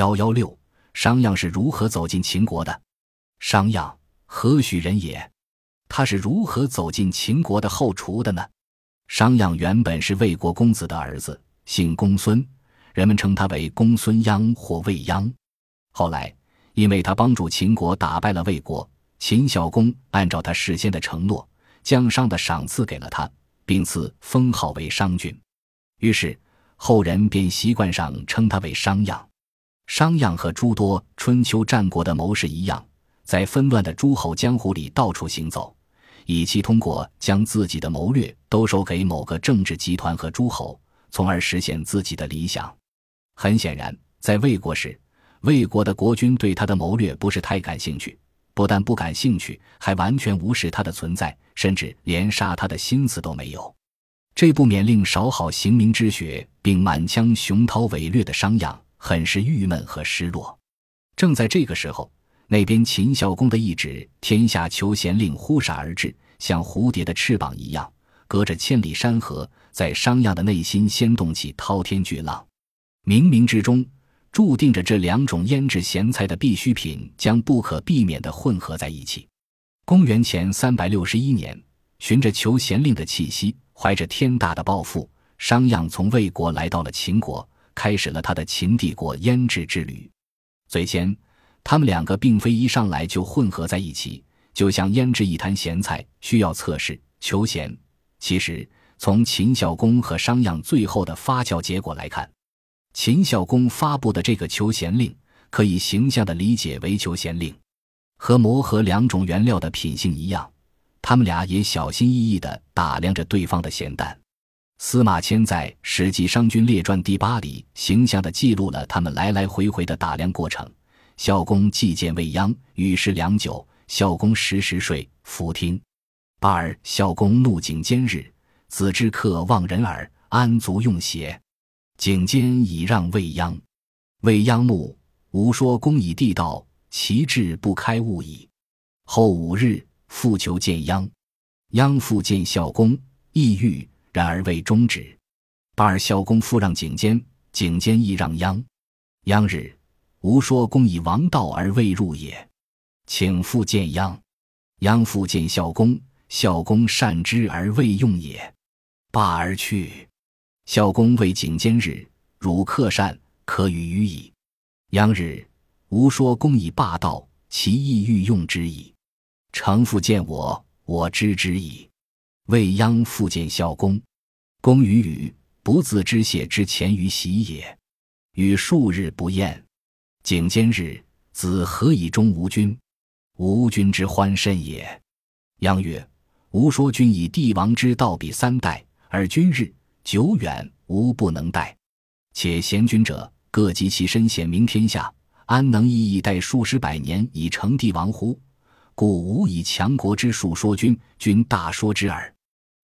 幺幺六，商鞅是如何走进秦国的？商鞅何许人也？他是如何走进秦国的后厨的呢？商鞅原本是魏国公子的儿子，姓公孙，人们称他为公孙鞅或魏鞅。后来，因为他帮助秦国打败了魏国，秦孝公按照他事先的承诺，将商的赏赐给了他，并赐封号为商君。于是后人便习惯上称他为商鞅。商鞅和诸多春秋战国的谋士一样，在纷乱的诸侯江湖里到处行走，以期通过将自己的谋略兜售给某个政治集团和诸侯，从而实现自己的理想。很显然，在魏国时，魏国的国君对他的谋略不是太感兴趣，不但不感兴趣，还完全无视他的存在，甚至连杀他的心思都没有。这不免令少好刑名之学并满腔雄韬伟略的商鞅。很是郁闷和失落。正在这个时候，那边秦孝公的一纸“天下求贤令”忽闪而至，像蝴蝶的翅膀一样，隔着千里山河，在商鞅的内心掀动起滔天巨浪。冥冥之中，注定着这两种腌制咸菜的必需品将不可避免地混合在一起。公元前三百六十一年，循着求贤令的气息，怀着天大的抱负，商鞅从魏国来到了秦国。开始了他的秦帝国腌制之旅。最先，他们两个并非一上来就混合在一起，就像腌制一坛咸菜需要测试求咸。其实，从秦孝公和商鞅最后的发酵结果来看，秦孝公发布的这个求咸令，可以形象地理解为求咸令。和磨合两种原料的品性一样，他们俩也小心翼翼地打量着对方的咸淡。司马迁在《史记·商君列传》第八里，形象地记录了他们来来回回的打量过程。孝公既见未央，与时良久。孝公时时睡，弗听。八儿，孝公怒景监日，子之客望人耳，安足用邪？景监以让未央。未央怒，吾说公以地道，其志不开物矣。后五日，复求见央，央复见孝公，意欲。然而未终止。八二孝公复让景监，景监亦让鞅。鞅日，吾说公以王道而未入也，请复见鞅。鞅复见孝公，孝公善之而未用也，罢而去。孝公谓景监日：汝克善，可与予矣。鞅日，吾说公以霸道，其意欲用之矣。诚复见我，我知之矣。未央复见孝公，公与语不自知谢之前于喜也，与数日不厌。景监日，子何以终吾君？吾君之欢甚也。央曰：吾说君以帝王之道比三代，而君日久远，吾不能待。且贤君者，各及其身显明天下，安能一以待数十百年以成帝王乎？故吾以强国之术说君，君大说之耳。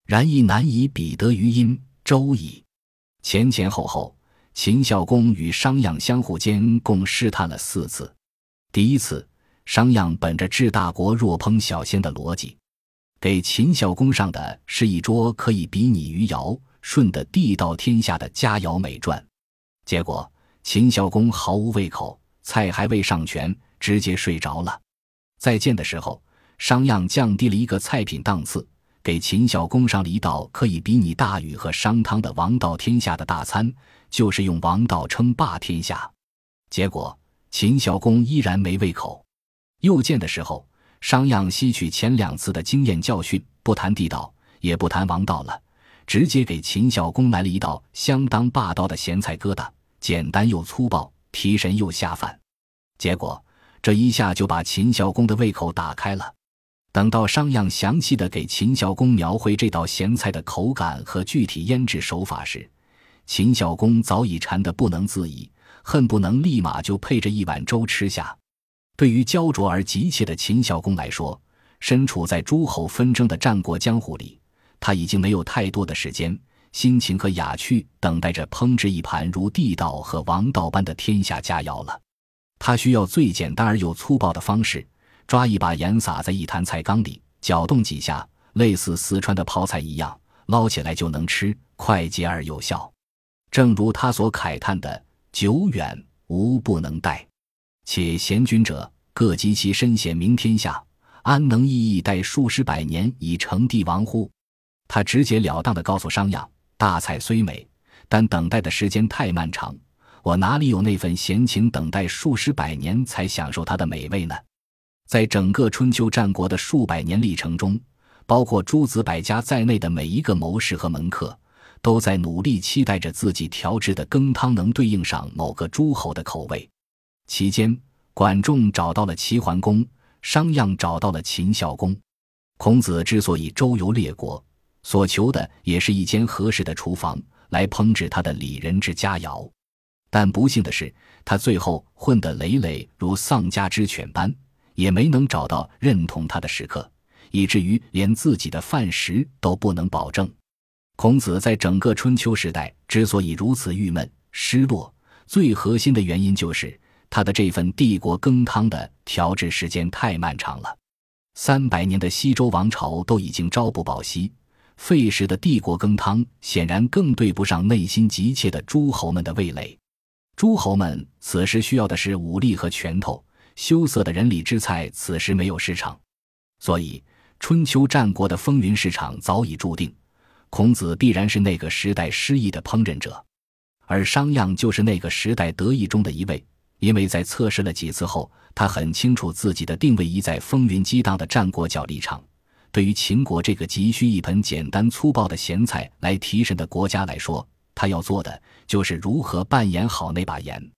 然亦难以比得于殷周矣。前前后后，秦孝公与商鞅相互间共试探了四次。第一次，商鞅本着治大国若烹小鲜的逻辑，给秦孝公上的是一桌可以比拟于尧舜的地道天下的佳肴美馔。结果，秦孝公毫无胃口，菜还未上全，直接睡着了。再见的时候，商鞅降低了一个菜品档次。给秦孝公上了一道可以比拟大禹和商汤的王道天下的大餐，就是用王道称霸天下。结果秦孝公依然没胃口。又见的时候，商鞅吸取前两次的经验教训，不谈地道，也不谈王道了，直接给秦孝公来了一道相当霸道的咸菜疙瘩，简单又粗暴，提神又下饭。结果这一下就把秦孝公的胃口打开了。等到商鞅详细的给秦孝公描绘这道咸菜的口感和具体腌制手法时，秦孝公早已馋得不能自已，恨不能立马就配着一碗粥吃下。对于焦灼而急切的秦孝公来说，身处在诸侯纷争的战国江湖里，他已经没有太多的时间、心情和雅趣等待着烹制一盘如地道和王道般的天下佳肴了。他需要最简单而又粗暴的方式。抓一把盐撒在一坛菜缸里，搅动几下，类似四川的泡菜一样，捞起来就能吃，快捷而有效。正如他所慨叹的：“久远无不能待。且贤君者，各及其身显名天下，安能意义待数十百年以成帝王乎？他直截了当地告诉商鞅：大菜虽美，但等待的时间太漫长，我哪里有那份闲情等待数十百年才享受它的美味呢？在整个春秋战国的数百年历程中，包括诸子百家在内的每一个谋士和门客，都在努力期待着自己调制的羹汤能对应上某个诸侯的口味。期间，管仲找到了齐桓公，商鞅找到了秦孝公。孔子之所以周游列国，所求的也是一间合适的厨房，来烹制他的礼人之佳肴。但不幸的是，他最后混得累累如丧家之犬般。也没能找到认同他的时刻，以至于连自己的饭食都不能保证。孔子在整个春秋时代之所以如此郁闷失落，最核心的原因就是他的这份帝国羹汤的调制时间太漫长了。三百年的西周王朝都已经朝不保夕，费时的帝国羹汤显然更对不上内心急切的诸侯们的味蕾。诸侯们此时需要的是武力和拳头。羞涩的人礼之菜此时没有市场，所以春秋战国的风云市场早已注定，孔子必然是那个时代失意的烹饪者，而商鞅就是那个时代得意中的一位。因为在测试了几次后，他很清楚自己的定位，一在风云激荡的战国角立场。对于秦国这个急需一盆简单粗暴的咸菜来提神的国家来说，他要做的就是如何扮演好那把盐。